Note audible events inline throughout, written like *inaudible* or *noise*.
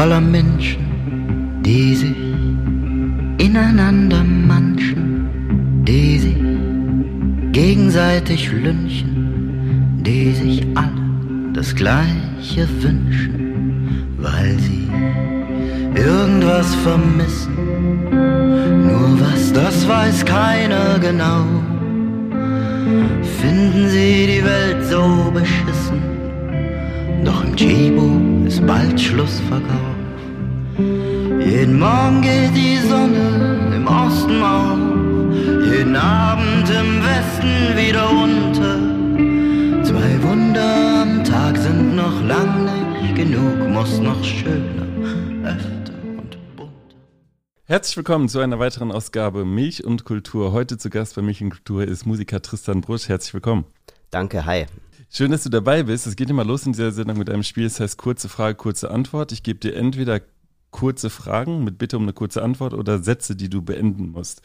voller Menschen, die sich ineinander manchen, die sich gegenseitig lynchen, die sich alle das Gleiche wünschen, weil sie irgendwas vermissen. Nur was, das weiß keiner genau. Finden sie die Welt so beschissen, doch im Chibo ist bald Schlussverkauf. Jeden Morgen geht die Sonne im Osten auf, jeden Abend im Westen wieder unter. Zwei Wunder am Tag sind noch lang nicht genug, muss noch schöner, öfter und bunter. Herzlich willkommen zu einer weiteren Ausgabe Milch und Kultur. Heute zu Gast bei Milch und Kultur ist Musiker Tristan Brusch. Herzlich willkommen. Danke, hi. Schön, dass du dabei bist. Es geht immer los in dieser Sendung mit einem Spiel, das heißt kurze Frage, kurze Antwort. Ich gebe dir entweder kurze Fragen mit Bitte um eine kurze Antwort oder Sätze, die du beenden musst.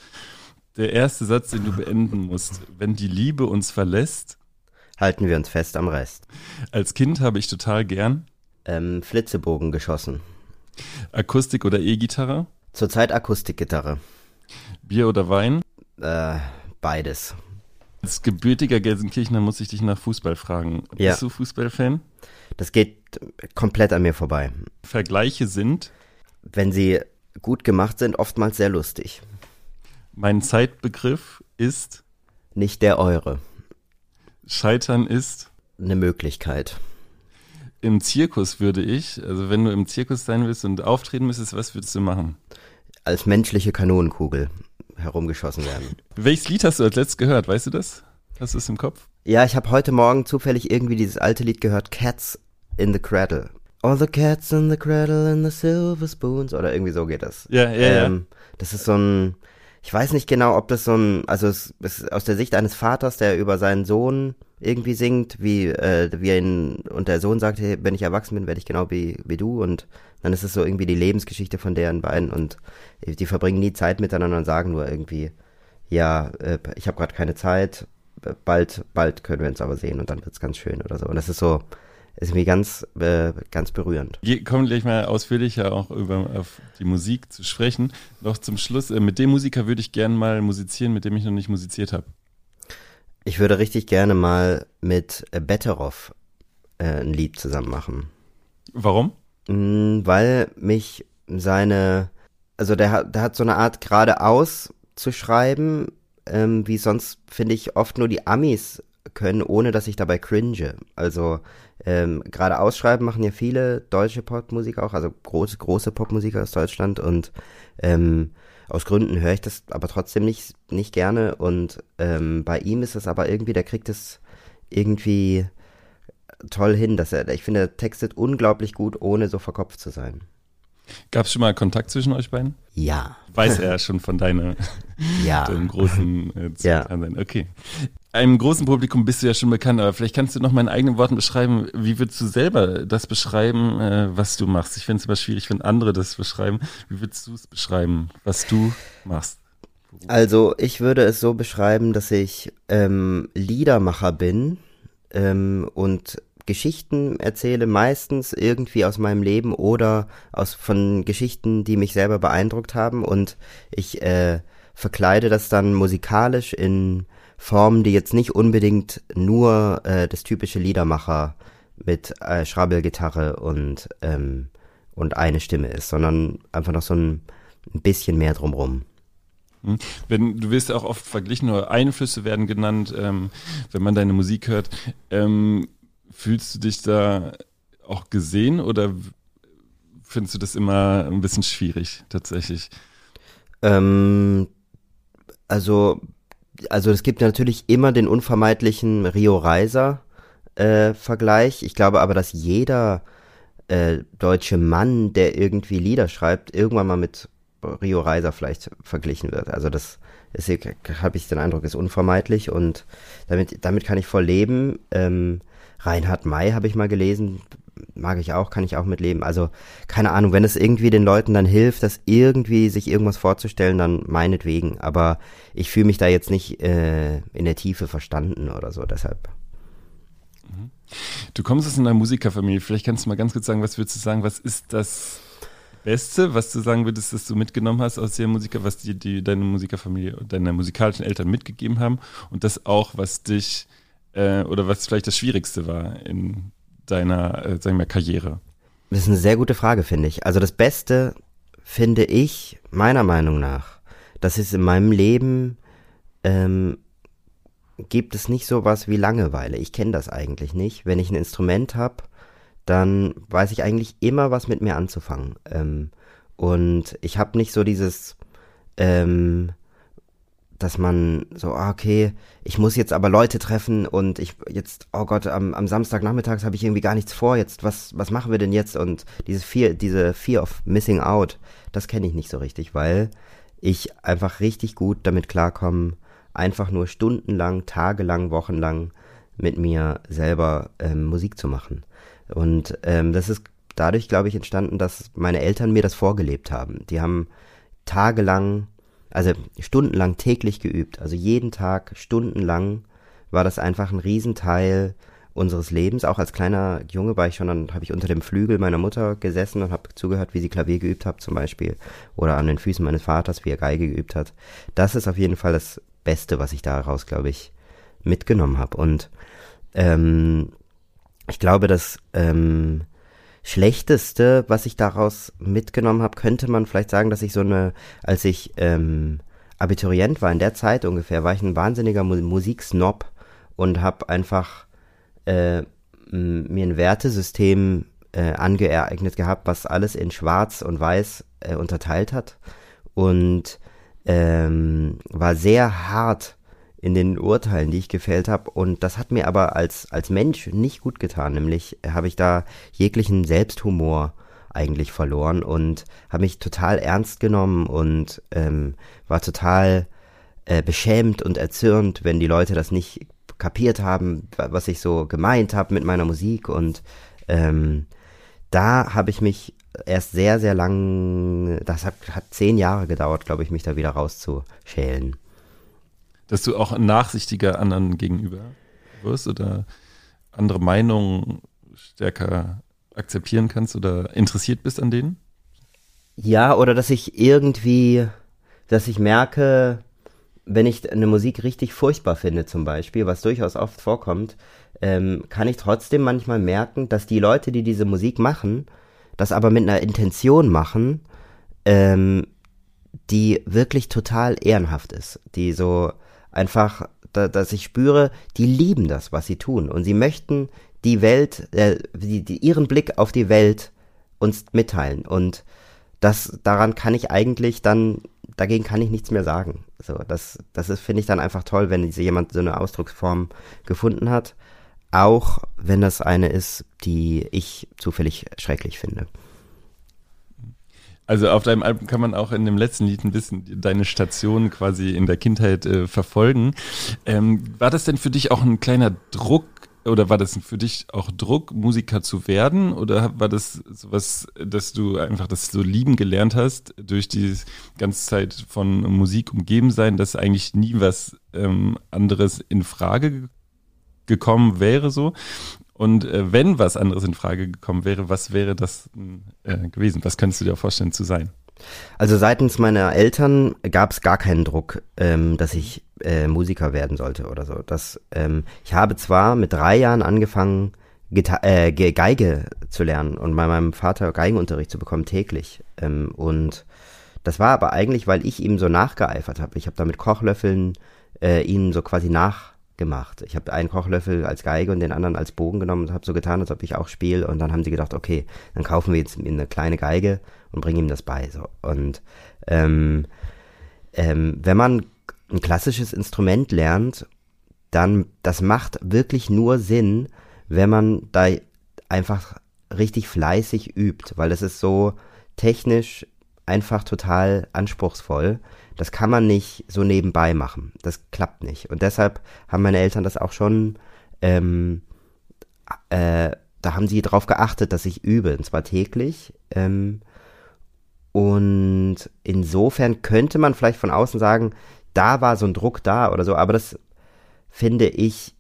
Der erste Satz, den du beenden musst, wenn die Liebe uns verlässt. Halten wir uns fest am Rest. Als Kind habe ich total gern Ähm, Flitzebogen geschossen. Akustik oder E-Gitarre, Zurzeit Akustikgitarre. Bier oder Wein. Äh, beides. Als gebürtiger Gelsenkirchener muss ich dich nach Fußball fragen. Ja. Bist du Fußballfan? Das geht komplett an mir vorbei. Vergleiche sind Wenn sie gut gemacht sind, oftmals sehr lustig. Mein Zeitbegriff ist Nicht der eure. Scheitern ist Eine Möglichkeit. im Zirkus würde ich, also wenn du im Zirkus sein willst und auftreten müsstest, was würdest du machen? Als menschliche Kanonenkugel herumgeschossen werden. Welches Lied hast du als letztes gehört? Weißt du das? Hast du es im Kopf? Ja, ich habe heute Morgen zufällig irgendwie dieses alte Lied gehört, Cats in the Cradle. All the cats in the cradle and the silver spoons. Oder irgendwie so geht das. Ja, ja, ähm, Das ist so ein, ich weiß nicht genau, ob das so ein, also es es ist aus der Sicht eines Vaters, der über seinen Sohn irgendwie singt, wie, äh, wie er ihn, und der Sohn sagt, hey, wenn ich erwachsen bin, werde ich genau wie, wie du und dann ist es so irgendwie die Lebensgeschichte von deren beiden und die verbringen nie Zeit miteinander und sagen nur irgendwie, ja, äh, ich habe gerade keine Zeit, bald, bald können wir uns aber sehen und dann wird's ganz schön oder so. Und das ist so, ist irgendwie ganz, äh, ganz berührend. Wir kommen gleich mal ausführlicher auch über auf die Musik zu sprechen. Noch zum Schluss, äh, mit dem Musiker würde ich gern mal musizieren, mit dem ich noch nicht musiziert habe. Ich würde richtig gerne mal mit äh, Betteroff äh, ein Lied zusammen machen. Warum? Mm, Weil mich seine, also der hat, der hat so eine Art geradeaus zu schreiben, ähm, wie sonst finde ich oft nur die Amis können, ohne dass ich dabei cringe. Also ähm, geradeaus schreiben machen ja viele deutsche Popmusiker auch, also große, große Popmusiker aus Deutschland und ähm, aus Gründen höre ich das aber trotzdem nicht, nicht gerne und ähm, bei ihm ist es aber irgendwie, der kriegt es irgendwie toll hin, dass er, ich finde, er textet unglaublich gut, ohne so verkopft zu sein. Gab es schon mal Kontakt zwischen euch beiden? Ja. Weiß er schon von deiner, *laughs* Ja. deinem großen äh, Ja. Okay. Einem großen Publikum bist du ja schon bekannt, aber vielleicht kannst du noch mal in eigenen Worten beschreiben, wie würdest du selber das beschreiben, äh, was du machst? Ich finde es immer schwierig, wenn andere das beschreiben. Wie würdest du es beschreiben, was du machst? Also ich würde es so beschreiben, dass ich ähm, Liedermacher bin ähm, und Geschichten erzähle, meistens irgendwie aus meinem Leben oder aus von Geschichten, die mich selber beeindruckt haben und ich äh, verkleide das dann musikalisch in Formen, die jetzt nicht unbedingt nur äh, das typische Liedermacher mit äh, Schrabbelgitarre und ähm, und eine Stimme ist, sondern einfach noch so ein, ein bisschen mehr drumrum. Hm? Wenn du wirst auch oft verglichen oder Einflüsse werden genannt, ähm, wenn man deine Musik hört. Ähm, fühlst du dich da auch gesehen oder findest du das immer ein bisschen schwierig tatsächlich? Ähm, also, also es gibt natürlich immer den unvermeidlichen Rio Reiser äh, Vergleich. Ich glaube aber, dass jeder äh, deutsche Mann, der irgendwie Lieder schreibt, irgendwann mal mit Rio Reiser vielleicht verglichen wird. Also das habe ich den Eindruck, ist unvermeidlich und damit, damit kann ich voll leben. Ähm, Reinhard May habe ich mal gelesen, mag ich auch, kann ich auch mitleben. Also keine Ahnung, wenn es irgendwie den Leuten dann hilft, das irgendwie sich irgendwas vorzustellen, dann meinetwegen. Aber ich fühle mich da jetzt nicht äh, in der Tiefe verstanden oder so, deshalb. Du kommst aus einer Musikerfamilie. Vielleicht kannst du mal ganz kurz sagen, was würdest du sagen, was ist das Beste, was du sagen würdest, dass du mitgenommen hast aus der Musiker, was die, die deine Musikerfamilie, deine musikalischen Eltern mitgegeben haben und das auch, was dich äh, oder was vielleicht das Schwierigste war in deiner, äh, sagen wir, Karriere? Das ist eine sehr gute Frage, finde ich. Also das Beste finde ich, meiner Meinung nach, dass es in meinem Leben ähm, gibt es nicht so was wie Langeweile. Ich kenne das eigentlich nicht. Wenn ich ein Instrument habe, dann weiß ich eigentlich immer, was mit mir anzufangen. Ähm, und ich habe nicht so dieses, ähm, dass man so, ah, okay, ich muss jetzt aber Leute treffen und ich jetzt, oh Gott, am, am Samstagnachmittags habe ich irgendwie gar nichts vor. Jetzt, was, was machen wir denn jetzt? Und diese Fear, diese Fear of Missing Out, das kenne ich nicht so richtig, weil ich einfach richtig gut damit klarkomme, einfach nur stundenlang, tagelang, wochenlang mit mir selber ähm, Musik zu machen. Und ähm, das ist dadurch, glaube ich, entstanden, dass meine Eltern mir das vorgelebt haben. Die haben tagelang, also stundenlang täglich geübt. Also jeden Tag, stundenlang war das einfach ein Riesenteil unseres Lebens. Auch als kleiner Junge war ich schon, dann habe ich unter dem Flügel meiner Mutter gesessen und habe zugehört, wie sie Klavier geübt hat zum Beispiel. Oder an den Füßen meines Vaters, wie er Geige geübt hat. Das ist auf jeden Fall das Beste, was ich daraus, glaube ich, mitgenommen habe. Und ähm, ich glaube, das ähm, Schlechteste, was ich daraus mitgenommen habe, könnte man vielleicht sagen, dass ich so eine, als ich ähm, Abiturient war, in der Zeit ungefähr, war ich ein wahnsinniger Mu Musiksnob und habe einfach äh, mir ein Wertesystem äh, angeeignet gehabt, was alles in Schwarz und Weiß äh, unterteilt hat und ähm, war sehr hart in den Urteilen, die ich gefällt habe. Und das hat mir aber als, als Mensch nicht gut getan. Nämlich habe ich da jeglichen Selbsthumor eigentlich verloren und habe mich total ernst genommen und ähm, war total äh, beschämt und erzürnt, wenn die Leute das nicht kapiert haben, was ich so gemeint habe mit meiner Musik. Und ähm, da habe ich mich erst sehr, sehr lang, das hat, hat zehn Jahre gedauert, glaube ich, mich da wieder rauszuschälen dass du auch nachsichtiger anderen gegenüber wirst oder andere Meinungen stärker akzeptieren kannst oder interessiert bist an denen? Ja, oder dass ich irgendwie, dass ich merke, wenn ich eine Musik richtig furchtbar finde zum Beispiel, was durchaus oft vorkommt, ähm, kann ich trotzdem manchmal merken, dass die Leute, die diese Musik machen, das aber mit einer Intention machen, ähm, die wirklich total ehrenhaft ist, die so einfach, da, dass ich spüre, die lieben das, was sie tun und sie möchten die Welt, äh, die, die, ihren Blick auf die Welt uns mitteilen und das, daran kann ich eigentlich dann, dagegen kann ich nichts mehr sagen. So, das, das ist, finde ich dann einfach toll, wenn jemand so eine Ausdrucksform gefunden hat. Auch wenn das eine ist, die ich zufällig schrecklich finde. Also auf deinem Album kann man auch in dem letzten Lied ein bisschen deine Station quasi in der Kindheit äh, verfolgen. Ähm, war das denn für dich auch ein kleiner Druck oder war das für dich auch Druck, Musiker zu werden? Oder war das sowas, dass du einfach das so lieben gelernt hast, durch die ganze Zeit von Musik umgeben sein, dass eigentlich nie was ähm, anderes in Frage gekommen wäre so? Und äh, wenn was anderes in Frage gekommen wäre, was wäre das äh, gewesen? Was könntest du dir vorstellen zu sein? Also seitens meiner Eltern gab es gar keinen Druck, ähm, dass ich äh, Musiker werden sollte oder so. Das, ähm, ich habe zwar mit drei Jahren angefangen, Gita äh, Geige zu lernen und bei meinem Vater Geigenunterricht zu bekommen täglich. Ähm, und das war aber eigentlich, weil ich ihm so nachgeeifert habe. Ich habe da mit Kochlöffeln äh, ihn so quasi nach gemacht. Ich habe einen Kochlöffel als Geige und den anderen als Bogen genommen und habe so getan, als ob ich auch spiele. Und dann haben sie gedacht, okay, dann kaufen wir jetzt eine kleine Geige und bringen ihm das bei. So. Und ähm, ähm, wenn man ein klassisches Instrument lernt, dann das macht wirklich nur Sinn, wenn man da einfach richtig fleißig übt, weil es ist so technisch einfach total anspruchsvoll. Das kann man nicht so nebenbei machen. Das klappt nicht. Und deshalb haben meine Eltern das auch schon, ähm, äh, da haben sie darauf geachtet, dass ich übe, und zwar täglich. Ähm, und insofern könnte man vielleicht von außen sagen, da war so ein Druck da oder so, aber das finde ich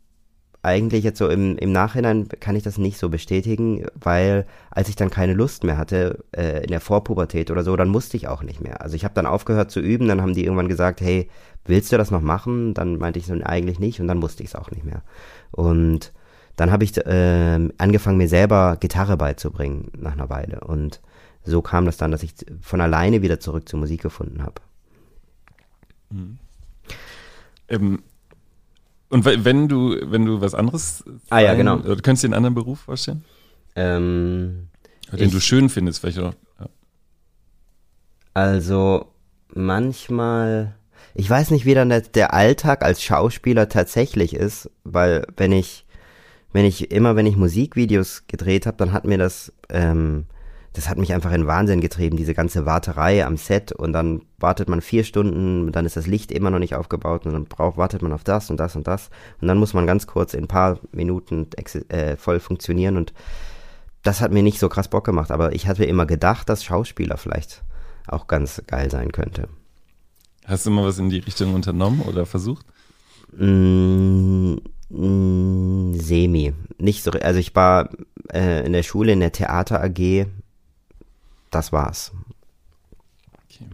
eigentlich jetzt so im, im Nachhinein kann ich das nicht so bestätigen, weil als ich dann keine Lust mehr hatte äh, in der Vorpubertät oder so, dann musste ich auch nicht mehr. Also ich habe dann aufgehört zu üben, dann haben die irgendwann gesagt, hey, willst du das noch machen? Dann meinte ich so, eigentlich nicht und dann musste ich es auch nicht mehr. Und dann habe ich äh, angefangen, mir selber Gitarre beizubringen nach einer Weile. Und so kam das dann, dass ich von alleine wieder zurück zur Musik gefunden habe. Mhm. Ähm, und wenn du, wenn du was anderes ah, ja, genau. Oder könntest du dir einen anderen Beruf vorstellen? Ähm, den du schön findest, vielleicht auch. Ja. Also manchmal, ich weiß nicht, wie dann der, der Alltag als Schauspieler tatsächlich ist, weil wenn ich, wenn ich immer, wenn ich Musikvideos gedreht habe, dann hat mir das ähm, das hat mich einfach in Wahnsinn getrieben, diese ganze Warterei am Set und dann wartet man vier Stunden, dann ist das Licht immer noch nicht aufgebaut und dann braucht, wartet man auf das und das und das und dann muss man ganz kurz in ein paar Minuten äh, voll funktionieren und das hat mir nicht so krass Bock gemacht, aber ich hatte immer gedacht, dass Schauspieler vielleicht auch ganz geil sein könnte. Hast du mal was in die Richtung unternommen oder versucht? Mm, mm, semi. Nicht so, also ich war äh, in der Schule in der Theater AG das war's. Okay.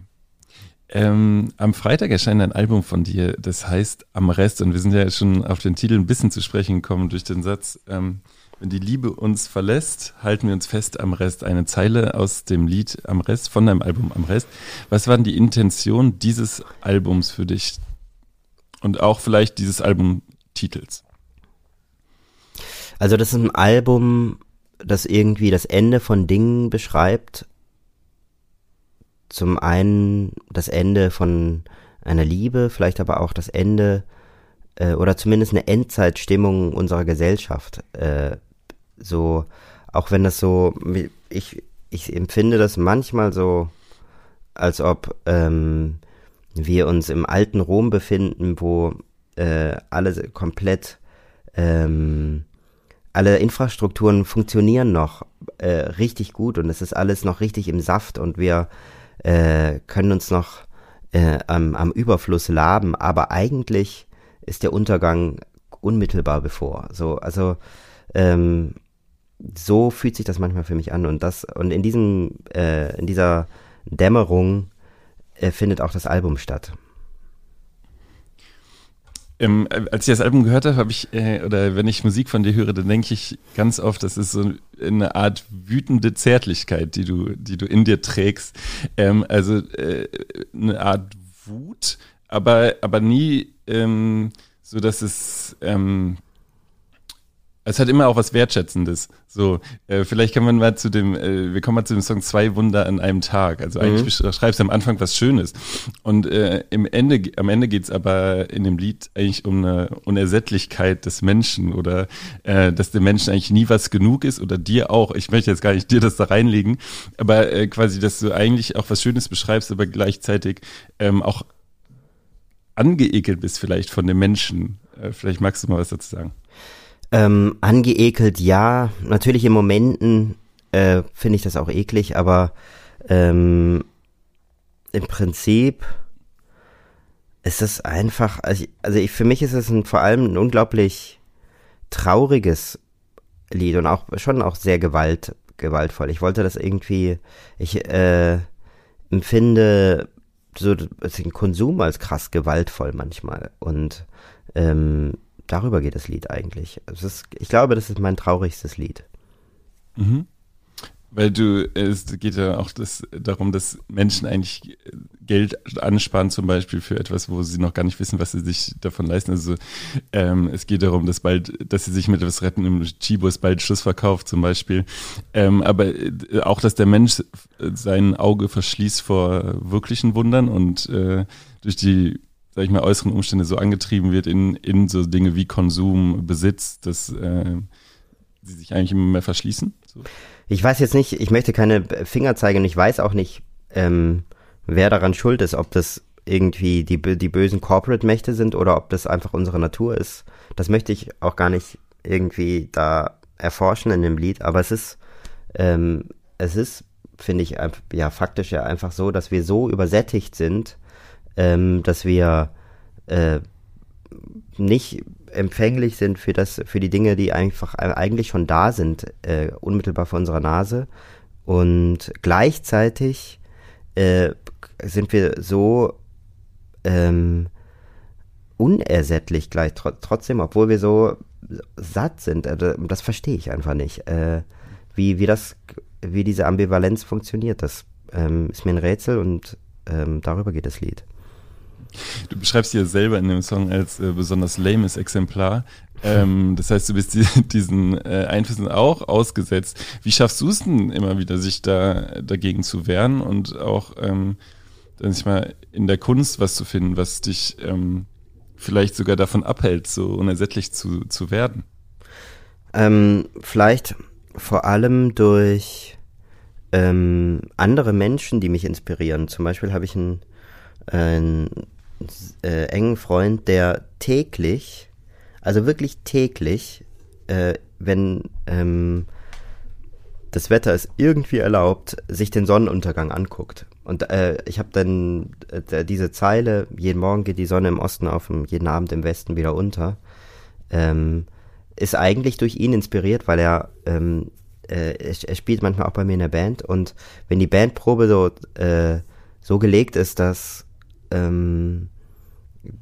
Ähm, am Freitag erscheint ein Album von dir, das heißt Am Rest. Und wir sind ja schon auf den Titel ein bisschen zu sprechen gekommen durch den Satz, ähm, wenn die Liebe uns verlässt, halten wir uns fest am Rest. Eine Zeile aus dem Lied Am Rest, von deinem Album Am Rest. Was war denn die Intention dieses Albums für dich? Und auch vielleicht dieses Albumtitels? Also das ist ein Album, das irgendwie das Ende von Dingen beschreibt, zum einen das Ende von einer Liebe, vielleicht aber auch das Ende äh, oder zumindest eine Endzeitstimmung unserer Gesellschaft. Äh, so, auch wenn das so, ich, ich empfinde das manchmal so, als ob ähm, wir uns im alten Rom befinden, wo äh, alle komplett ähm, alle Infrastrukturen funktionieren noch äh, richtig gut und es ist alles noch richtig im Saft und wir äh, können uns noch äh, am, am Überfluss laben, aber eigentlich ist der Untergang unmittelbar bevor. So, also ähm, so fühlt sich das manchmal für mich an und das und in diesem äh, in dieser Dämmerung äh, findet auch das Album statt. Ähm, als ich das Album gehört habe, habe ich, äh, oder wenn ich Musik von dir höre, dann denke ich ganz oft, das ist so eine Art wütende Zärtlichkeit, die du, die du in dir trägst. Ähm, also äh, eine Art Wut, aber, aber nie ähm, so, dass es ähm, es hat immer auch was Wertschätzendes. So, äh, vielleicht kann man mal zu dem, äh, wir kommen mal zu dem Song Zwei Wunder an einem Tag. Also eigentlich mhm. schreibst du am Anfang was Schönes. Und äh, im Ende, am Ende geht's aber in dem Lied eigentlich um eine Unersättlichkeit des Menschen oder äh, dass dem Menschen eigentlich nie was genug ist oder dir auch. Ich möchte jetzt gar nicht dir das da reinlegen, aber äh, quasi, dass du eigentlich auch was Schönes beschreibst, aber gleichzeitig ähm, auch angeekelt bist vielleicht von dem Menschen. Äh, vielleicht magst du mal was dazu sagen. Ähm, angeekelt, ja. Natürlich in Momenten äh, finde ich das auch eklig, aber ähm, im Prinzip ist es einfach, also, ich, also ich, für mich ist es ein, vor allem ein unglaublich trauriges Lied und auch schon auch sehr gewalt, gewaltvoll. Ich wollte das irgendwie, ich äh, empfinde so den Konsum als krass gewaltvoll manchmal und ähm, darüber geht das Lied eigentlich. Ist, ich glaube, das ist mein traurigstes Lied. Mhm. Weil du, es geht ja auch das, darum, dass Menschen eigentlich Geld ansparen, zum Beispiel für etwas, wo sie noch gar nicht wissen, was sie sich davon leisten. Also ähm, es geht darum, dass bald, dass sie sich mit etwas retten im Chibus bald Schlussverkauf zum Beispiel. Ähm, aber äh, auch, dass der Mensch sein Auge verschließt vor wirklichen Wundern und äh, durch die sag ich mal, äußeren Umstände so angetrieben wird in, in so Dinge wie Konsum, Besitz, dass äh, sie sich eigentlich immer mehr verschließen? So. Ich weiß jetzt nicht, ich möchte keine Finger zeigen und ich weiß auch nicht, ähm, wer daran schuld ist, ob das irgendwie die, die bösen Corporate-Mächte sind oder ob das einfach unsere Natur ist. Das möchte ich auch gar nicht irgendwie da erforschen in dem Lied, aber es ist, ähm, es ist, finde ich, ja, faktisch ja einfach so, dass wir so übersättigt sind ähm, dass wir äh, nicht empfänglich sind für das, für die Dinge, die einfach eigentlich schon da sind, äh, unmittelbar vor unserer Nase. Und gleichzeitig äh, sind wir so ähm, unersättlich gleich tr trotzdem, obwohl wir so satt sind. Also, das verstehe ich einfach nicht. Äh, wie, wie das, wie diese Ambivalenz funktioniert, das ähm, ist mir ein Rätsel und ähm, darüber geht das Lied. Du beschreibst ja selber in dem Song als äh, besonders lames Exemplar. Ähm, das heißt, du bist die, *laughs* diesen äh, Einflüssen auch ausgesetzt. Wie schaffst du es denn immer wieder, sich da dagegen zu wehren und auch ähm, dann sich mal in der Kunst was zu finden, was dich ähm, vielleicht sogar davon abhält, so unersättlich zu, zu werden? Ähm, vielleicht vor allem durch ähm, andere Menschen, die mich inspirieren. Zum Beispiel habe ich einen, einen äh, engen Freund, der täglich, also wirklich täglich, äh, wenn ähm, das Wetter es irgendwie erlaubt, sich den Sonnenuntergang anguckt. Und äh, ich habe dann äh, diese Zeile, jeden Morgen geht die Sonne im Osten auf und jeden Abend im Westen wieder unter, ähm, ist eigentlich durch ihn inspiriert, weil er, ähm, äh, er, spielt manchmal auch bei mir in der Band und wenn die Bandprobe so, äh, so gelegt ist, dass, ähm,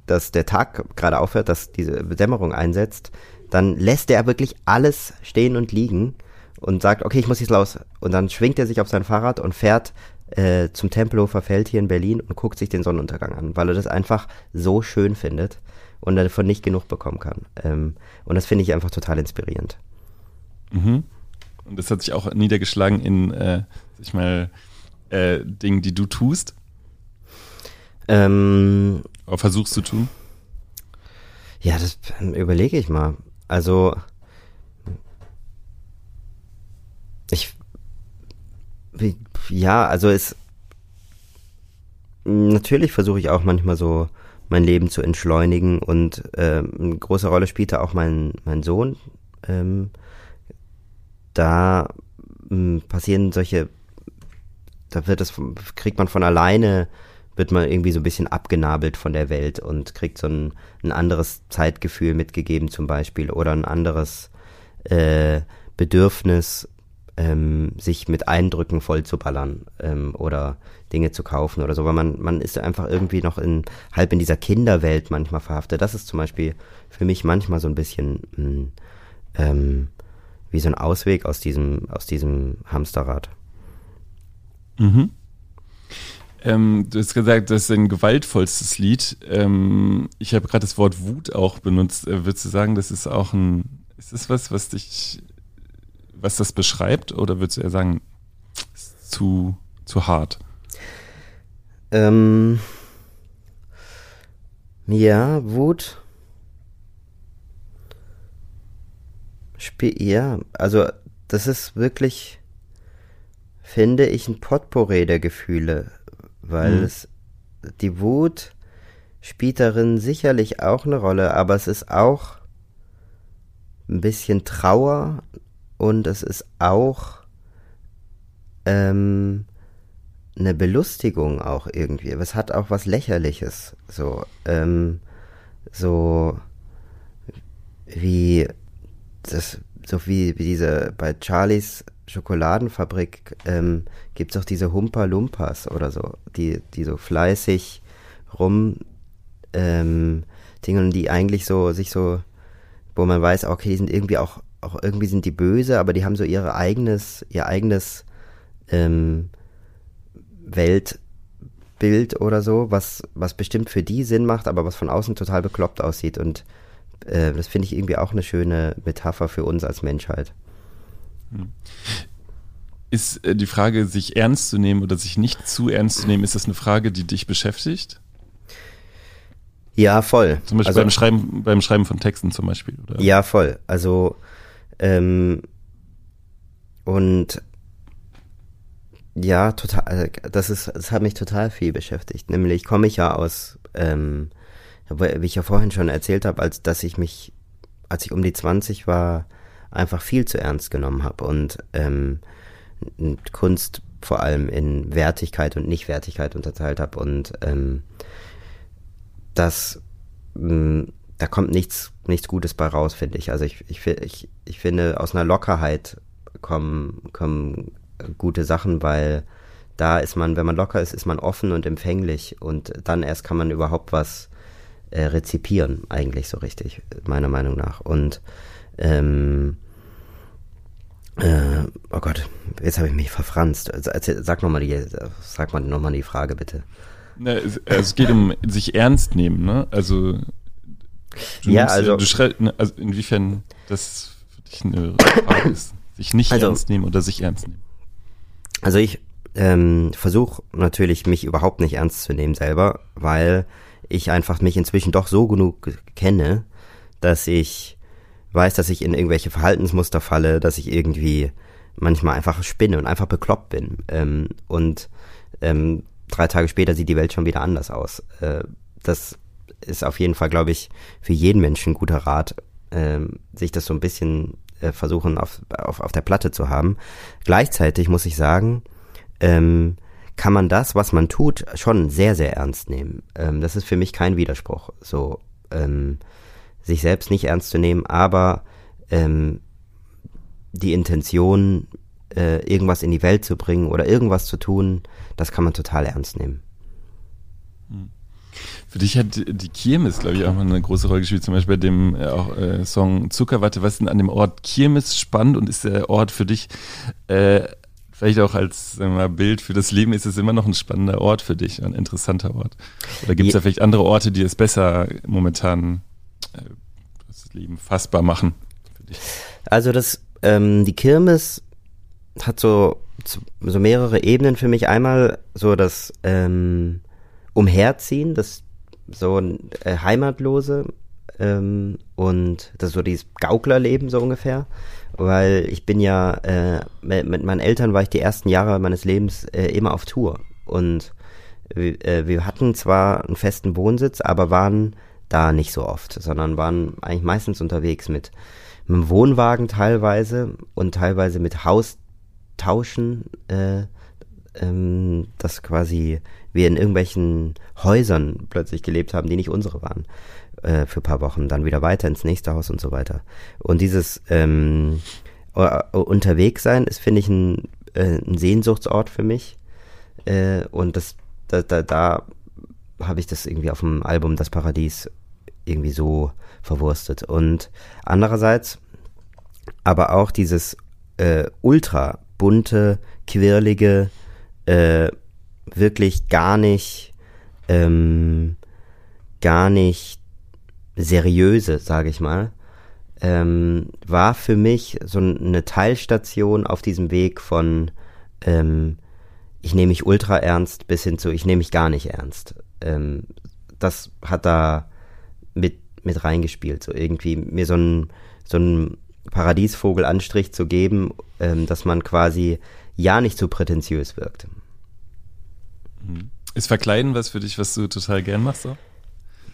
dass der Tag gerade aufhört, dass diese Dämmerung einsetzt, dann lässt er wirklich alles stehen und liegen und sagt, okay, ich muss jetzt los. Und dann schwingt er sich auf sein Fahrrad und fährt äh, zum Tempelhofer Feld hier in Berlin und guckt sich den Sonnenuntergang an, weil er das einfach so schön findet und davon nicht genug bekommen kann. Ähm, und das finde ich einfach total inspirierend. Mhm. Und das hat sich auch niedergeschlagen in, äh, ich mal, äh, Dingen, die du tust? Ähm, Oder versuchst zu tun? Ja, das überlege ich mal. Also, ich, ja, also es, natürlich versuche ich auch manchmal so mein Leben zu entschleunigen und ähm, eine große Rolle spielte auch mein, mein Sohn. Ähm, da ähm, passieren solche, da wird das, kriegt man von alleine, wird man irgendwie so ein bisschen abgenabelt von der Welt und kriegt so ein, ein anderes Zeitgefühl mitgegeben zum Beispiel oder ein anderes äh, Bedürfnis, ähm, sich mit Eindrücken voll zu ballern ähm, oder Dinge zu kaufen oder so, weil man, man ist einfach irgendwie noch in, halb in dieser Kinderwelt manchmal verhaftet. Das ist zum Beispiel für mich manchmal so ein bisschen hm, ähm, wie so ein Ausweg aus diesem, aus diesem Hamsterrad. Mhm. Ähm, du hast gesagt, das ist ein gewaltvollstes Lied. Ähm, ich habe gerade das Wort Wut auch benutzt. Äh, würdest du sagen, das ist auch ein, ist das was, was dich was das beschreibt oder würdest du eher sagen, zu, zu hart? Ähm, ja, Wut. Spiel, ja, also das ist wirklich, finde ich, ein Potpourri der Gefühle, weil mhm. es die Wut spielt darin sicherlich auch eine Rolle, aber es ist auch ein bisschen Trauer, und es ist auch ähm, eine Belustigung auch irgendwie. Es hat auch was Lächerliches. So, ähm, so wie das, so wie, wie diese bei Charlies Schokoladenfabrik ähm, gibt es auch diese Humpa Lumpas oder so, die, die so fleißig rum ähm, Dinge, die eigentlich so sich so, wo man weiß, okay, die sind irgendwie auch auch irgendwie sind die böse, aber die haben so ihre eigenes, ihr eigenes ähm, Weltbild oder so, was, was bestimmt für die Sinn macht, aber was von außen total bekloppt aussieht. Und äh, das finde ich irgendwie auch eine schöne Metapher für uns als Menschheit. Ist äh, die Frage, sich ernst zu nehmen oder sich nicht zu ernst zu nehmen, ist das eine Frage, die dich beschäftigt? Ja, voll. Zum Beispiel also, beim, Schreiben, beim Schreiben von Texten zum Beispiel, oder? Ja, voll. Also ähm, und ja, total, also das ist, das hat mich total viel beschäftigt. Nämlich komme ich ja aus, ähm, wie ich ja vorhin schon erzählt habe, als dass ich mich, als ich um die 20 war, einfach viel zu ernst genommen habe und ähm, Kunst vor allem in Wertigkeit und Nichtwertigkeit unterteilt habe und ähm, das mh, da kommt nichts, nichts Gutes bei raus, finde ich. Also ich, ich, ich, ich finde, aus einer Lockerheit kommen, kommen gute Sachen, weil da ist man, wenn man locker ist, ist man offen und empfänglich und dann erst kann man überhaupt was äh, rezipieren, eigentlich so richtig, meiner Meinung nach. Und ähm, äh, oh Gott, jetzt habe ich mich verfranst. Sag nochmal die, sag mal noch mal die Frage bitte. Na, es, also es, geht um sich ernst nehmen, ne? Also ja, also, du ne, also inwiefern das für dich eine Frage ist, sich nicht also, ernst nehmen oder sich ernst nehmen. Also ich ähm, versuche natürlich mich überhaupt nicht ernst zu nehmen selber, weil ich einfach mich inzwischen doch so genug kenne, dass ich weiß, dass ich in irgendwelche Verhaltensmuster falle, dass ich irgendwie manchmal einfach spinne und einfach bekloppt bin. Ähm, und ähm, drei Tage später sieht die Welt schon wieder anders aus. Äh, das ist auf jeden Fall, glaube ich, für jeden Menschen ein guter Rat, äh, sich das so ein bisschen äh, versuchen auf, auf, auf der Platte zu haben. Gleichzeitig muss ich sagen, ähm, kann man das, was man tut, schon sehr, sehr ernst nehmen. Ähm, das ist für mich kein Widerspruch, so ähm, sich selbst nicht ernst zu nehmen, aber ähm, die Intention, äh, irgendwas in die Welt zu bringen oder irgendwas zu tun, das kann man total ernst nehmen. Hm. Für dich hat die Kirmes, glaube ich, auch mal eine große Rolle gespielt, zum Beispiel bei dem äh, auch, äh, Song Zuckerwatte. Was ist denn an dem Ort Kirmes spannend und ist der Ort für dich äh, vielleicht auch als mal, Bild für das Leben, ist es immer noch ein spannender Ort für dich, ein interessanter Ort? Oder gibt es da vielleicht andere Orte, die es besser momentan das Leben fassbar machen für dich? Also das, ähm, die Kirmes hat so, so mehrere Ebenen für mich. Einmal so das ähm, Umherziehen, das so ein äh, Heimatlose ähm, und das so dieses Gauklerleben so ungefähr, weil ich bin ja äh, mit, mit, meinen Eltern war ich die ersten Jahre meines Lebens äh, immer auf Tour und äh, wir hatten zwar einen festen Wohnsitz, aber waren da nicht so oft, sondern waren eigentlich meistens unterwegs mit, mit dem Wohnwagen teilweise und teilweise mit Haustauschen, äh, ähm, dass quasi wir in irgendwelchen Häusern plötzlich gelebt haben, die nicht unsere waren, äh, für paar Wochen, dann wieder weiter ins nächste Haus und so weiter. Und dieses ähm, unterwegs sein ist, finde ich, ein, äh, ein Sehnsuchtsort für mich. Äh, und das, da, da, da habe ich das irgendwie auf dem Album Das Paradies irgendwie so verwurstet. Und andererseits aber auch dieses äh, ultra bunte, quirlige, äh, wirklich gar nicht, ähm, gar nicht seriöse, sage ich mal, ähm, war für mich so eine Teilstation auf diesem Weg von ähm, ich nehme mich ultra ernst bis hin zu ich nehme mich gar nicht ernst. Ähm, das hat da mit, mit reingespielt, so irgendwie mir so ein, so ein Paradiesvogel-Anstrich zu geben, ähm, dass man quasi ja nicht zu prätentiös wirkt. Mhm. Ist Verkleiden was für dich, was du total gern machst? So?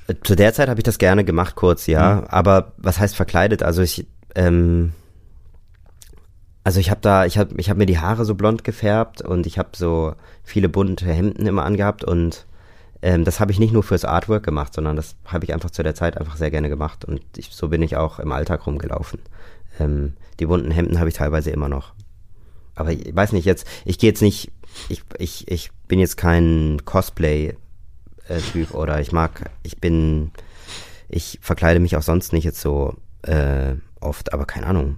Äh, zu der Zeit habe ich das gerne gemacht, kurz, ja. Mhm. Aber was heißt verkleidet? Also ich, ähm, also ich habe da, ich habe, ich habe mir die Haare so blond gefärbt und ich habe so viele bunte Hemden immer angehabt und ähm, das habe ich nicht nur fürs Artwork gemacht, sondern das habe ich einfach zu der Zeit einfach sehr gerne gemacht und ich, so bin ich auch im Alltag rumgelaufen. Ähm, die bunten Hemden habe ich teilweise immer noch. Aber ich weiß nicht, jetzt, ich gehe jetzt nicht, ich, ich, ich bin jetzt kein Cosplay-Typ oder ich mag, ich bin, ich verkleide mich auch sonst nicht jetzt so äh, oft, aber keine Ahnung.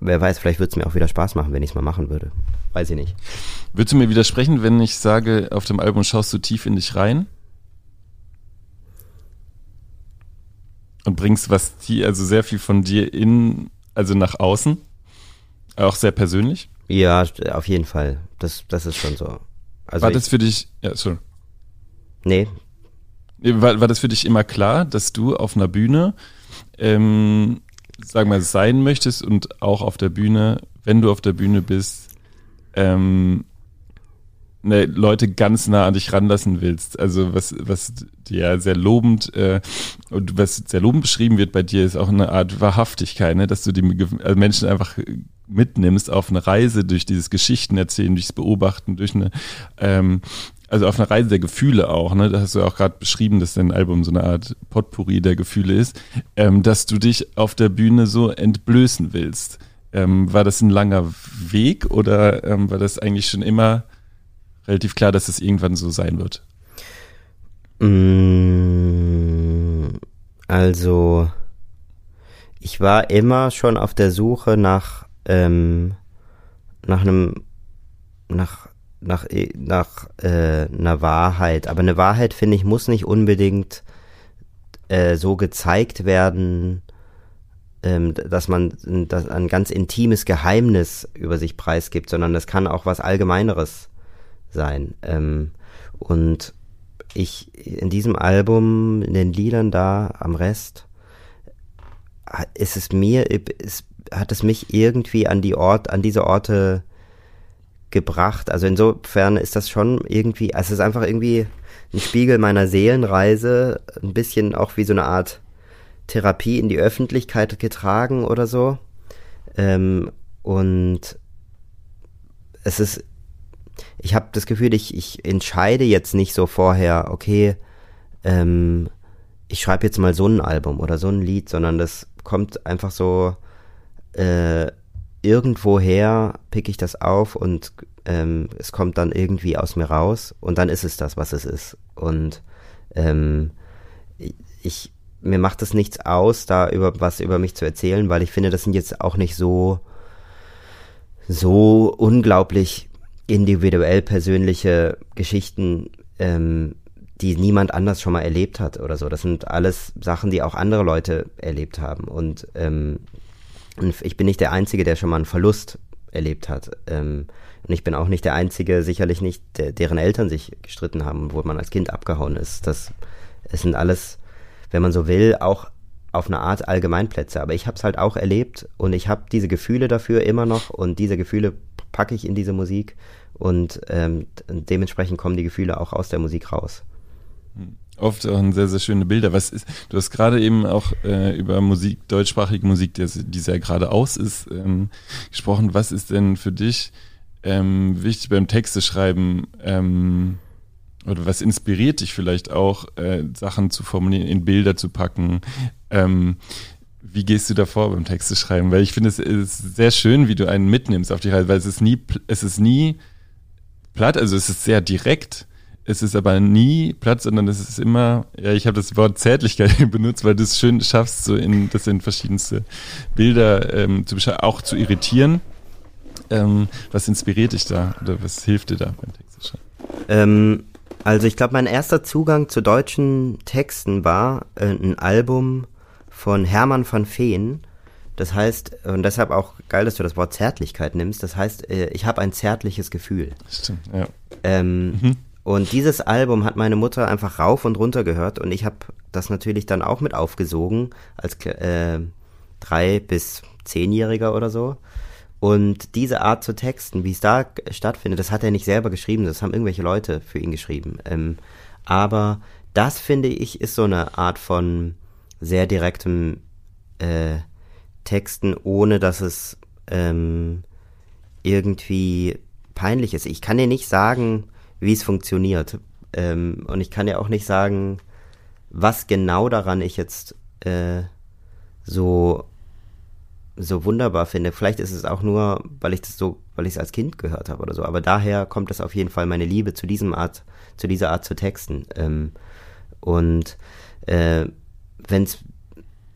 Wer weiß, vielleicht würde es mir auch wieder Spaß machen, wenn ich es mal machen würde. Weiß ich nicht. Würdest du mir widersprechen, wenn ich sage, auf dem Album schaust du tief in dich rein? Und bringst was, also sehr viel von dir in, also nach außen? Auch sehr persönlich? Ja, auf jeden Fall. Das, das ist schon so. Also war das für dich, ja, sorry. Nee. War, war das für dich immer klar, dass du auf einer Bühne, ähm, sagen wir, sein möchtest und auch auf der Bühne, wenn du auf der Bühne bist, ähm, ne, Leute ganz nah an dich ranlassen willst. Also was, was dir sehr lobend äh, und was sehr lobend beschrieben wird bei dir, ist auch eine Art Wahrhaftigkeit, ne? dass du die also Menschen einfach mitnimmst auf eine Reise durch dieses Geschichtenerzählen, durchs Beobachten, durch eine ähm, also auf einer Reise der Gefühle auch, ne? Da hast du auch gerade beschrieben, dass dein Album so eine Art Potpourri der Gefühle ist, ähm, dass du dich auf der Bühne so entblößen willst. Ähm, war das ein langer Weg oder ähm, war das eigentlich schon immer relativ klar, dass es irgendwann so sein wird? Mm, also, ich war immer schon auf der Suche nach, ähm, nach einem, nach, nach, äh, nach äh, einer Wahrheit. Aber eine Wahrheit, finde ich, muss nicht unbedingt äh, so gezeigt werden, ähm, dass man das ein ganz intimes Geheimnis über sich preisgibt, sondern das kann auch was Allgemeineres sein. Ähm, und ich in diesem Album, in den Liedern da am Rest, ist es mir, ist, hat es mich irgendwie an die Ort, an diese Orte gebracht. Also insofern ist das schon irgendwie, es ist einfach irgendwie ein Spiegel meiner Seelenreise, ein bisschen auch wie so eine Art Therapie in die Öffentlichkeit getragen oder so. Ähm, und es ist ich habe das Gefühl, ich, ich entscheide jetzt nicht so vorher, okay, ähm, ich schreibe jetzt mal so ein Album oder so ein Lied, sondern das kommt einfach so äh, irgendwoher, pick ich das auf und ähm, es kommt dann irgendwie aus mir raus und dann ist es das, was es ist. Und ähm, ich, mir macht es nichts aus, da über was über mich zu erzählen, weil ich finde, das sind jetzt auch nicht so so unglaublich individuell persönliche Geschichten, ähm, die niemand anders schon mal erlebt hat oder so. Das sind alles Sachen, die auch andere Leute erlebt haben. Und, ähm, ich bin nicht der Einzige, der schon mal einen Verlust erlebt hat. Ähm, und ich bin auch nicht der Einzige, sicherlich nicht, der, deren Eltern sich gestritten haben, wo man als Kind abgehauen ist. Das, es sind alles, wenn man so will, auch auf eine Art Allgemeinplätze. Aber ich habe es halt auch erlebt und ich habe diese Gefühle dafür immer noch und diese Gefühle packe ich in diese Musik und ähm, dementsprechend kommen die Gefühle auch aus der Musik raus. Oft auch sehr, sehr schöne Bilder. Was ist, du hast gerade eben auch äh, über Musik, deutschsprachige Musik, die, die sehr gerade aus ist, ähm, gesprochen. Was ist denn für dich ähm, wichtig beim Texte schreiben? Ähm, oder was inspiriert dich vielleicht auch, äh, Sachen zu formulieren, in Bilder zu packen? Ähm, wie gehst du davor beim Texte schreiben? Weil ich finde, es ist sehr schön, wie du einen mitnimmst auf die Reise, weil es ist nie, es ist nie platt, also es ist sehr direkt. Es ist aber nie platt, sondern es ist immer, ja, ich habe das Wort Zärtlichkeit *laughs* benutzt, weil du es schön schaffst, so in das in verschiedenste Bilder ähm, zu auch zu irritieren. Ähm, was inspiriert dich da oder was hilft dir da beim Texte Ähm, also ich glaube, mein erster Zugang zu deutschen Texten war äh, ein Album von Hermann van Veen. Das heißt, und deshalb auch geil, dass du das Wort Zärtlichkeit nimmst. Das heißt, äh, ich habe ein zärtliches Gefühl. Stimmt, ja. Ähm, mhm. Und dieses Album hat meine Mutter einfach rauf und runter gehört und ich habe das natürlich dann auch mit aufgesogen als äh, drei bis zehnjähriger oder so. Und diese Art zu texten, wie es da stattfindet, das hat er nicht selber geschrieben, das haben irgendwelche Leute für ihn geschrieben. Ähm, aber das finde ich ist so eine Art von sehr direktem äh, Texten, ohne dass es ähm, irgendwie peinlich ist. Ich kann dir nicht sagen, wie es funktioniert. Ähm, und ich kann dir auch nicht sagen, was genau daran ich jetzt äh, so so wunderbar finde. Vielleicht ist es auch nur, weil ich das so, weil ich es als Kind gehört habe oder so. Aber daher kommt es auf jeden Fall meine Liebe zu diesem Art, zu dieser Art zu texten. Ähm, und äh, wenn es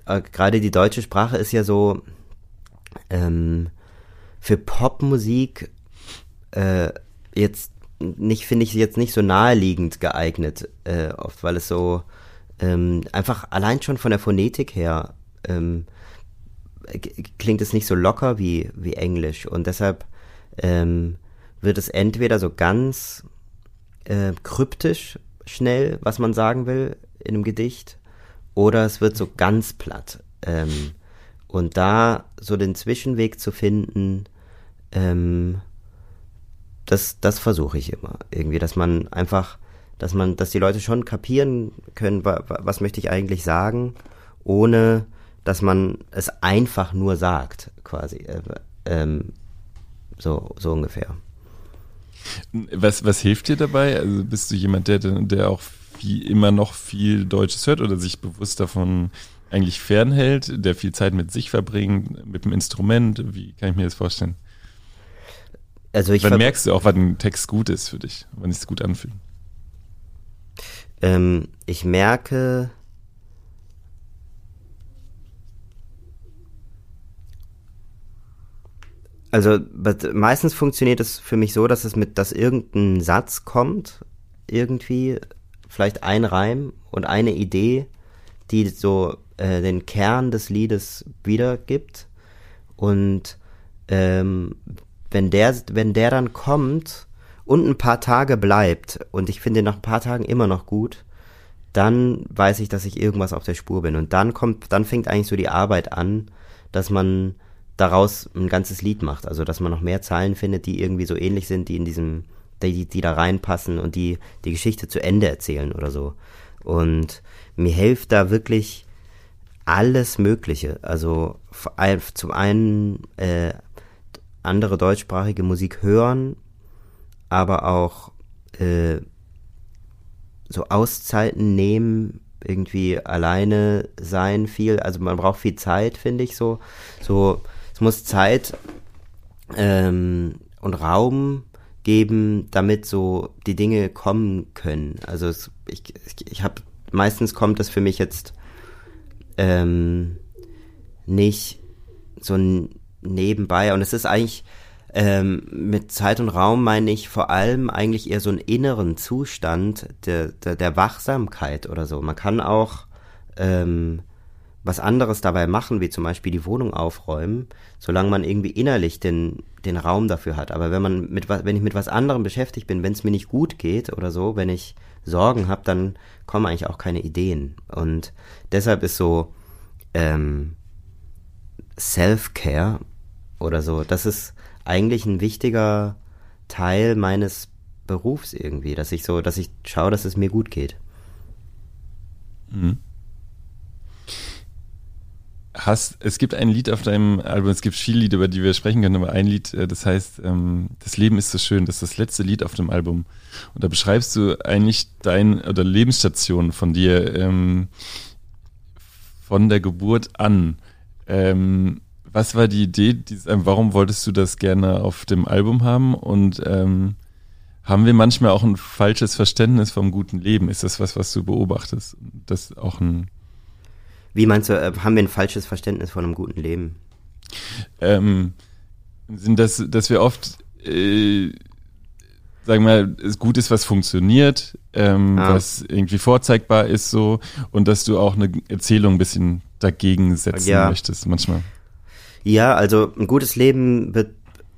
äh, gerade die deutsche Sprache ist ja so ähm, für Popmusik äh, jetzt nicht, finde ich jetzt nicht so naheliegend geeignet, äh, oft, weil es so ähm, einfach allein schon von der Phonetik her ähm, klingt es nicht so locker wie, wie Englisch und deshalb ähm, wird es entweder so ganz äh, kryptisch schnell, was man sagen will in einem Gedicht, oder es wird so ganz platt. Ähm, und da so den Zwischenweg zu finden, ähm, das, das versuche ich immer irgendwie, dass man einfach, dass man, dass die Leute schon kapieren können, wa, wa, was möchte ich eigentlich sagen, ohne dass man es einfach nur sagt, quasi. Äh, ähm, so, so ungefähr. Was, was hilft dir dabei? Also bist du jemand, der, der auch wie immer noch viel Deutsches hört oder sich bewusst davon eigentlich fernhält, der viel Zeit mit sich verbringt, mit dem Instrument? Wie kann ich mir das vorstellen? Also ich Wann merkst du auch, wann ein Text gut ist für dich, wann es gut anfühlt? Ähm, ich merke, also meistens funktioniert es für mich so, dass es mit, dass irgendein Satz kommt, irgendwie, vielleicht ein Reim und eine Idee, die so äh, den Kern des Liedes wiedergibt. Und ähm, wenn der, wenn der dann kommt und ein paar Tage bleibt und ich finde nach ein paar Tagen immer noch gut, dann weiß ich, dass ich irgendwas auf der Spur bin. Und dann kommt, dann fängt eigentlich so die Arbeit an, dass man daraus ein ganzes Lied macht. Also dass man noch mehr Zeilen findet, die irgendwie so ähnlich sind, die in diesem, die, die da reinpassen und die die Geschichte zu Ende erzählen oder so. Und mir hilft da wirklich alles Mögliche. Also zum einen äh, andere deutschsprachige Musik hören, aber auch äh, so Auszeiten nehmen, irgendwie alleine sein viel. Also man braucht viel Zeit, finde ich so. So muss Zeit ähm, und Raum geben, damit so die Dinge kommen können. Also es, ich, ich, ich habe meistens kommt das für mich jetzt ähm, nicht so nebenbei und es ist eigentlich ähm, mit Zeit und Raum meine ich vor allem eigentlich eher so einen inneren Zustand der, der, der Wachsamkeit oder so. Man kann auch ähm, was anderes dabei machen, wie zum Beispiel die Wohnung aufräumen, solange man irgendwie innerlich den, den Raum dafür hat. Aber wenn man mit was, wenn ich mit was anderem beschäftigt bin, wenn es mir nicht gut geht oder so, wenn ich Sorgen habe, dann kommen eigentlich auch keine Ideen. Und deshalb ist so ähm, Self-Care oder so, das ist eigentlich ein wichtiger Teil meines Berufs irgendwie, dass ich so, dass ich schaue, dass es mir gut geht. Mhm hast, es gibt ein Lied auf deinem Album, es gibt viele Lieder, über die wir sprechen können, aber ein Lied, äh, das heißt, ähm, das Leben ist so schön, das ist das letzte Lied auf dem Album. Und da beschreibst du eigentlich dein, oder Lebensstation von dir, ähm, von der Geburt an. Ähm, was war die Idee, dieses, warum wolltest du das gerne auf dem Album haben und ähm, haben wir manchmal auch ein falsches Verständnis vom guten Leben? Ist das was, was du beobachtest? Das auch ein wie meinst du, äh, haben wir ein falsches Verständnis von einem guten Leben? Ähm, sind das, dass wir oft, äh, sagen wir mal, es gut ist, was funktioniert, ähm, ah. was irgendwie vorzeigbar ist so und dass du auch eine Erzählung ein bisschen dagegen setzen ja. möchtest manchmal. Ja, also ein gutes Leben wird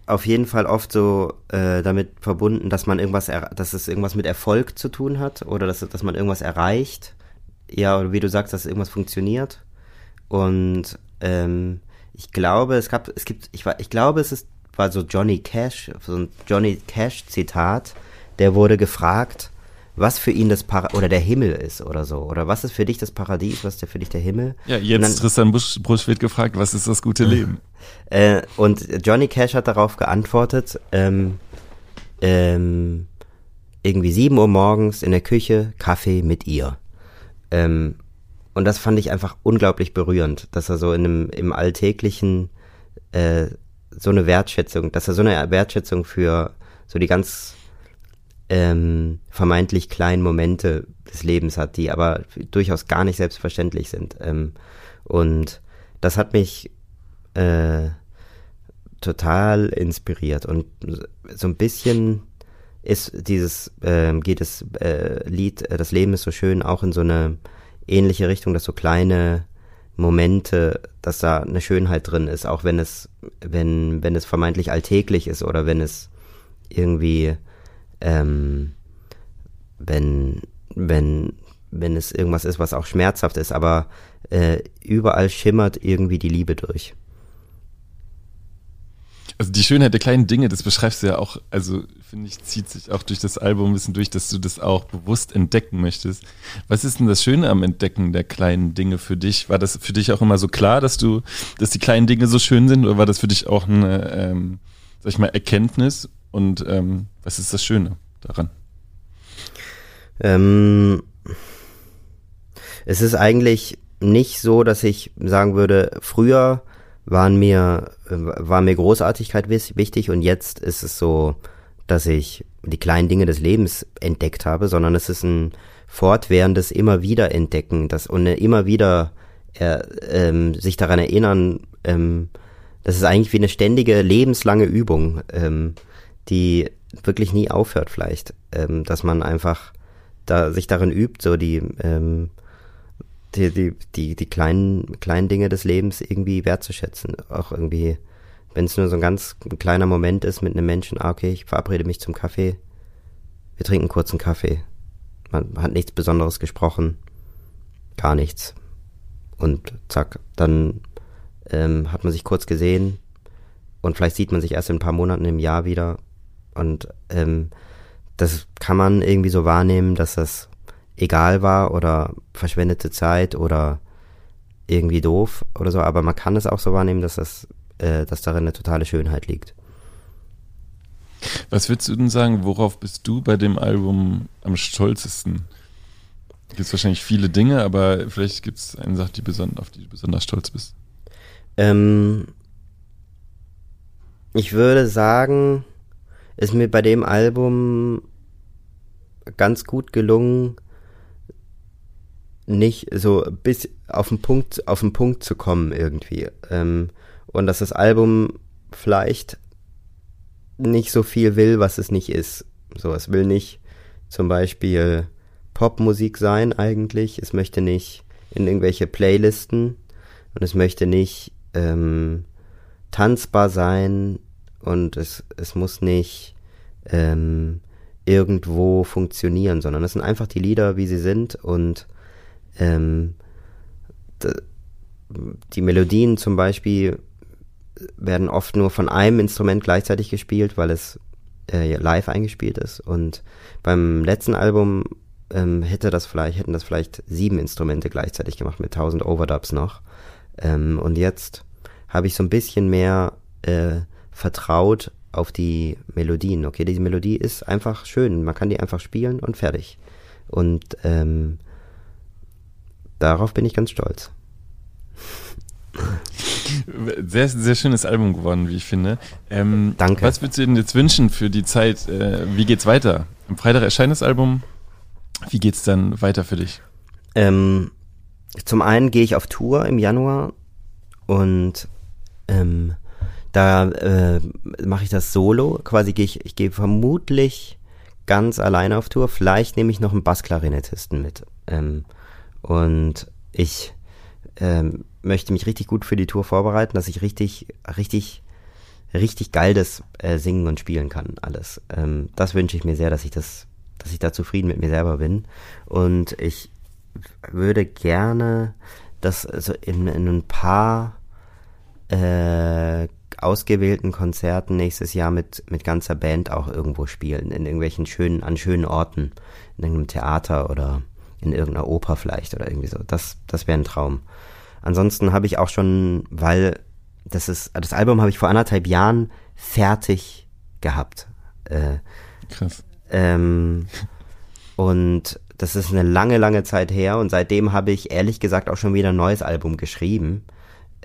auf jeden Fall oft so äh, damit verbunden, dass man irgendwas, dass es irgendwas mit Erfolg zu tun hat oder dass, dass man irgendwas erreicht ja, oder wie du sagst, dass irgendwas funktioniert. Und ähm, ich glaube, es gab, es gibt, ich war, ich glaube, es ist, war so Johnny Cash, so ein Johnny Cash Zitat, der wurde gefragt, was für ihn das Para oder der Himmel ist oder so. Oder was ist für dich das Paradies, was ist für dich der Himmel? Ja, jetzt dann, Tristan Busch, Busch wird gefragt, was ist das gute *laughs* Leben? Äh, und Johnny Cash hat darauf geantwortet, ähm, ähm, irgendwie sieben Uhr morgens in der Küche Kaffee mit ihr. Ähm, und das fand ich einfach unglaublich berührend, dass er so in einem, im Alltäglichen äh, so eine Wertschätzung, dass er so eine Wertschätzung für so die ganz ähm, vermeintlich kleinen Momente des Lebens hat, die aber durchaus gar nicht selbstverständlich sind. Ähm, und das hat mich äh, total inspiriert und so ein bisschen ist dieses, äh, geht das äh, Lied, äh, das Leben ist so schön, auch in so eine ähnliche Richtung, dass so kleine Momente, dass da eine Schönheit drin ist, auch wenn es, wenn, wenn es vermeintlich alltäglich ist oder wenn es irgendwie, ähm, wenn, wenn, wenn es irgendwas ist, was auch schmerzhaft ist, aber äh, überall schimmert irgendwie die Liebe durch. Also die Schönheit der kleinen Dinge, das beschreibst du ja auch, also finde ich, zieht sich auch durch das Album ein bisschen durch, dass du das auch bewusst entdecken möchtest. Was ist denn das Schöne am Entdecken der kleinen Dinge für dich? War das für dich auch immer so klar, dass du, dass die kleinen Dinge so schön sind, oder war das für dich auch eine, ähm, sag ich mal, Erkenntnis? und ähm, was ist das Schöne daran? Ähm, es ist eigentlich nicht so, dass ich sagen würde, früher waren mir, war mir Großartigkeit wichtig und jetzt ist es so, dass ich die kleinen Dinge des Lebens entdeckt habe, sondern es ist ein fortwährendes immer wieder entdecken, das und immer wieder äh, ähm, sich daran erinnern, ähm, das ist eigentlich wie eine ständige lebenslange Übung, ähm, die wirklich nie aufhört vielleicht, ähm, dass man einfach da sich darin übt, so die ähm, die, die, die, die kleinen, kleinen Dinge des Lebens irgendwie wertzuschätzen. Auch irgendwie, wenn es nur so ein ganz kleiner Moment ist mit einem Menschen, ah, okay, ich verabrede mich zum Kaffee, wir trinken kurz einen Kaffee. Man hat nichts Besonderes gesprochen, gar nichts. Und zack, dann ähm, hat man sich kurz gesehen und vielleicht sieht man sich erst in ein paar Monaten im Jahr wieder. Und ähm, das kann man irgendwie so wahrnehmen, dass das egal war oder verschwendete Zeit oder irgendwie doof oder so, aber man kann es auch so wahrnehmen, dass das, äh, dass darin eine totale Schönheit liegt. Was würdest du denn sagen, worauf bist du bei dem Album am stolzesten? Gibt es wahrscheinlich viele Dinge, aber vielleicht gibt es eine Sache, die auf die du besonders stolz bist. Ähm, ich würde sagen, ist mir bei dem Album ganz gut gelungen, nicht so bis auf den Punkt, auf den Punkt zu kommen irgendwie. Ähm, und dass das Album vielleicht nicht so viel will, was es nicht ist. So, es will nicht zum Beispiel Popmusik sein eigentlich. Es möchte nicht in irgendwelche Playlisten und es möchte nicht ähm, tanzbar sein und es, es muss nicht ähm, irgendwo funktionieren, sondern es sind einfach die Lieder, wie sie sind und ähm, die Melodien zum Beispiel werden oft nur von einem Instrument gleichzeitig gespielt, weil es äh, live eingespielt ist. Und beim letzten Album ähm, hätte das vielleicht, hätten das vielleicht sieben Instrumente gleichzeitig gemacht mit tausend Overdubs noch. Ähm, und jetzt habe ich so ein bisschen mehr äh, vertraut auf die Melodien. Okay, diese Melodie ist einfach schön. Man kann die einfach spielen und fertig. Und ähm, darauf bin ich ganz stolz. Sehr, sehr schönes Album geworden, wie ich finde. Ähm, Danke. Was würdest du denn jetzt wünschen für die Zeit? Äh, wie geht's weiter? Am Freitag erscheint das Album. Wie geht's dann weiter für dich? Ähm, zum einen gehe ich auf Tour im Januar und ähm, da äh, mache ich das solo. Quasi gehe ich, ich gehe vermutlich ganz alleine auf Tour. Vielleicht nehme ich noch einen Bassklarinettisten mit. Ähm, und ich ähm, möchte mich richtig gut für die Tour vorbereiten, dass ich richtig, richtig, richtig geil das äh, singen und spielen kann, alles. Ähm, das wünsche ich mir sehr, dass ich das, dass ich da zufrieden mit mir selber bin. Und ich würde gerne das also in, in ein paar äh, ausgewählten Konzerten nächstes Jahr mit, mit ganzer Band auch irgendwo spielen, in irgendwelchen schönen, an schönen Orten, in irgendeinem Theater oder in irgendeiner Oper vielleicht oder irgendwie so. Das, das wäre ein Traum. Ansonsten habe ich auch schon, weil das ist, das Album habe ich vor anderthalb Jahren fertig gehabt. Äh, Krass. Ähm, und das ist eine lange, lange Zeit her und seitdem habe ich ehrlich gesagt auch schon wieder ein neues Album geschrieben.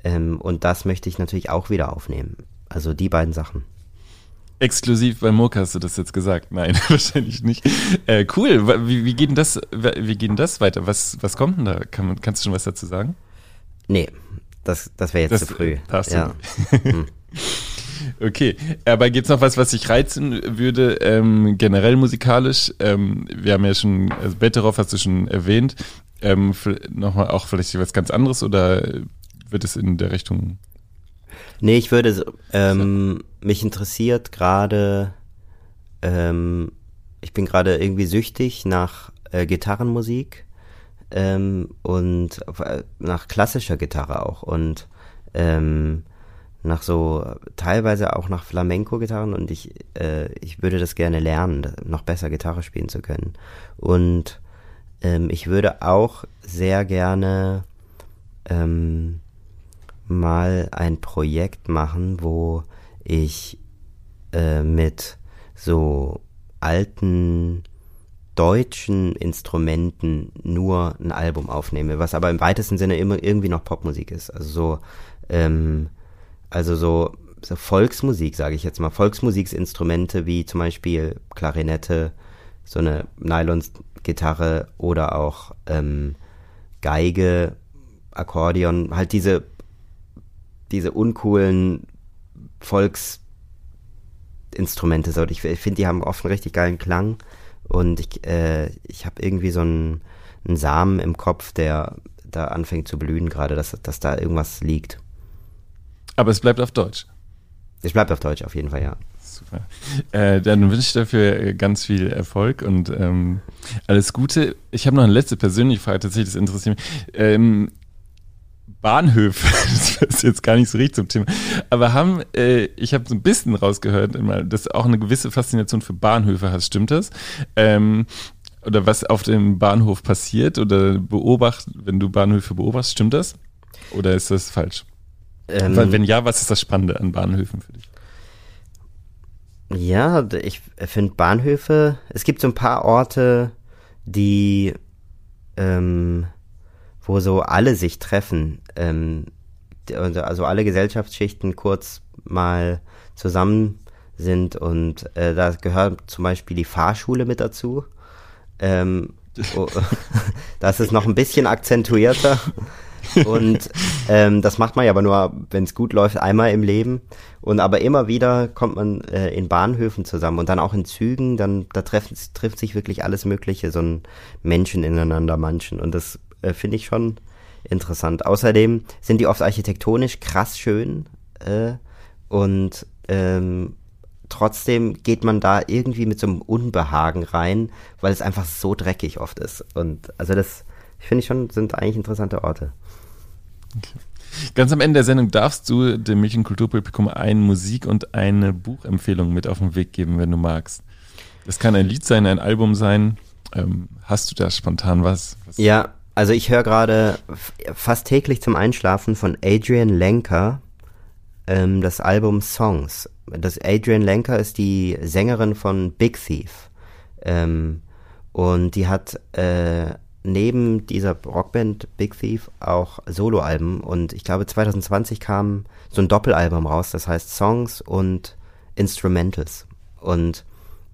Ähm, und das möchte ich natürlich auch wieder aufnehmen. Also die beiden Sachen. Exklusiv bei Moka hast du das jetzt gesagt. Nein, *laughs* wahrscheinlich nicht. Äh, cool. Wie, wie, geht denn das, wie geht denn das weiter? Was, was kommt denn da? Kann, kannst du schon was dazu sagen? Nee, das, das wäre jetzt Das zu früh. darfst du ja. nicht. *laughs* Okay, aber gibt's noch was, was dich reizen würde, ähm, generell musikalisch? Ähm, wir haben ja schon, also Betteroff hast du schon erwähnt, ähm, nochmal auch vielleicht was ganz anderes oder wird es in der Richtung? Nee, ich würde, ähm, mich interessiert gerade, ähm, ich bin gerade irgendwie süchtig nach äh, Gitarrenmusik ähm, und äh, nach klassischer Gitarre auch und ähm, nach so teilweise auch nach Flamenco-Gitarren und ich, äh, ich würde das gerne lernen, noch besser Gitarre spielen zu können. Und ähm, ich würde auch sehr gerne ähm, mal ein Projekt machen, wo ich äh, mit so alten deutschen Instrumenten nur ein Album aufnehme, was aber im weitesten Sinne immer irgendwie noch Popmusik ist. Also so, ähm, also so, so Volksmusik, sage ich jetzt mal, Volksmusiksinstrumente wie zum Beispiel Klarinette, so eine Nylon-Gitarre oder auch ähm, Geige, Akkordeon, halt diese, diese uncoolen Volksinstrumente. So. Ich, ich finde, die haben oft einen richtig geilen Klang und ich, äh, ich habe irgendwie so einen, einen Samen im Kopf, der da anfängt zu blühen gerade, dass, dass da irgendwas liegt. Aber es bleibt auf Deutsch. Es bleibt auf Deutsch, auf jeden Fall, ja. Super. Äh, dann wünsche ich dafür äh, ganz viel Erfolg und ähm, alles Gute. Ich habe noch eine letzte persönliche Frage, tatsächlich, das interessiert mich. Ähm, Bahnhöfe, *laughs* das ist jetzt gar nicht so richtig zum Thema, aber haben, äh, ich habe so ein bisschen rausgehört, dass du auch eine gewisse Faszination für Bahnhöfe hast, stimmt das? Ähm, oder was auf dem Bahnhof passiert oder beobacht, wenn du Bahnhöfe beobachtest, stimmt das? Oder ist das falsch? Ähm, wenn ja, was ist das Spannende an Bahnhöfen für dich? Ja, ich finde Bahnhöfe, es gibt so ein paar Orte, die ähm, wo so alle sich treffen, ähm, also alle Gesellschaftsschichten kurz mal zusammen sind und äh, da gehört zum Beispiel die Fahrschule mit dazu. Ähm, *laughs* das ist noch ein bisschen akzentuierter. Und ähm, das macht man ja aber nur, wenn es gut läuft, einmal im Leben. Und aber immer wieder kommt man äh, in Bahnhöfen zusammen und dann auch in Zügen, dann da trifft, trifft sich wirklich alles Mögliche, so ein Menschen ineinander manchen. Und das äh, finde ich schon interessant. Außerdem sind die oft architektonisch krass schön äh, und ähm, trotzdem geht man da irgendwie mit so einem Unbehagen rein, weil es einfach so dreckig oft ist. Und also das finde ich schon, sind eigentlich interessante Orte. Okay. Ganz am Ende der Sendung darfst du dem Mädchen Kulturpublikum eine Musik- und eine Buchempfehlung mit auf den Weg geben, wenn du magst. Das kann ein Lied sein, ein Album sein. Ähm, hast du da spontan was? was ja, also ich höre gerade fast täglich zum Einschlafen von Adrian Lenker ähm, das Album Songs. Das Adrian Lenker ist die Sängerin von Big Thief. Ähm, und die hat äh, neben dieser Rockband Big Thief auch Soloalben. Und ich glaube 2020 kam so ein Doppelalbum raus, das heißt Songs und Instrumentals. Und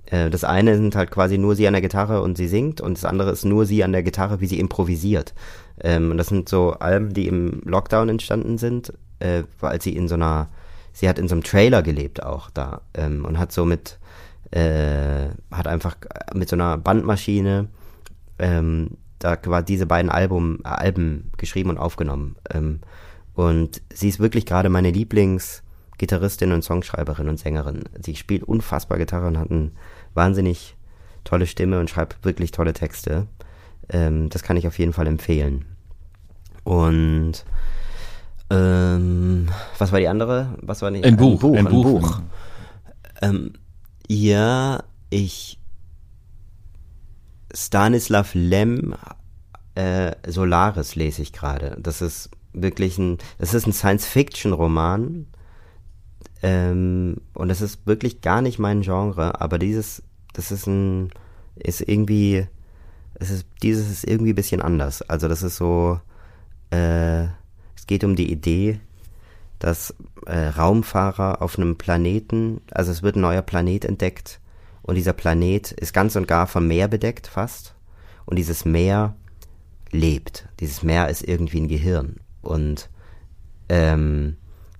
äh, das eine sind halt quasi nur sie an der Gitarre und sie singt und das andere ist nur sie an der Gitarre, wie sie improvisiert. Ähm, und das sind so Alben, die im Lockdown entstanden sind, äh, weil sie in so einer, sie hat in so einem Trailer gelebt auch da ähm, und hat so mit, äh, hat einfach mit so einer Bandmaschine ähm, da war diese beiden Album, Alben geschrieben und aufgenommen. Ähm, und sie ist wirklich gerade meine Lieblingsgitarristin und Songschreiberin und Sängerin. Sie spielt unfassbar Gitarre und hat ein wahnsinnig tolle Stimme und schreibt wirklich tolle Texte. Ähm, das kann ich auf jeden Fall empfehlen. Und ähm, was war die andere? Was war nicht? Ein Buch. Buch. Ein Buch. Buch. Ähm, ja, ich Stanislav Lem äh, Solaris lese ich gerade. Das ist wirklich ein, das ist ein Science-Fiction-Roman ähm, und es ist wirklich gar nicht mein Genre, aber dieses, das ist ein, ist irgendwie, es ist, dieses ist irgendwie ein bisschen anders. Also das ist so, äh, es geht um die Idee, dass äh, Raumfahrer auf einem Planeten, also es wird ein neuer Planet entdeckt und dieser Planet ist ganz und gar vom Meer bedeckt fast und dieses Meer lebt. Dieses Meer ist irgendwie ein Gehirn und ähm,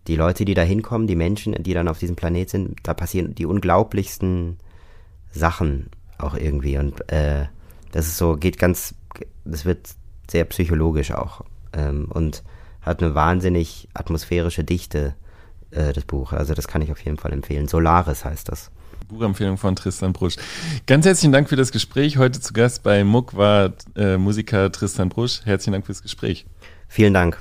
die Leute, die da hinkommen, die Menschen, die dann auf diesem Planet sind, da passieren die unglaublichsten Sachen auch irgendwie. Und äh, das ist so, geht ganz, das wird sehr psychologisch auch. Ähm, und hat eine wahnsinnig atmosphärische Dichte, äh, das Buch. Also das kann ich auf jeden Fall empfehlen. Solaris heißt das. Buchempfehlung von Tristan Brusch. Ganz herzlichen Dank für das Gespräch. Heute zu Gast bei Muck war äh, Musiker Tristan Brusch. Herzlichen Dank fürs Gespräch. Vielen Dank.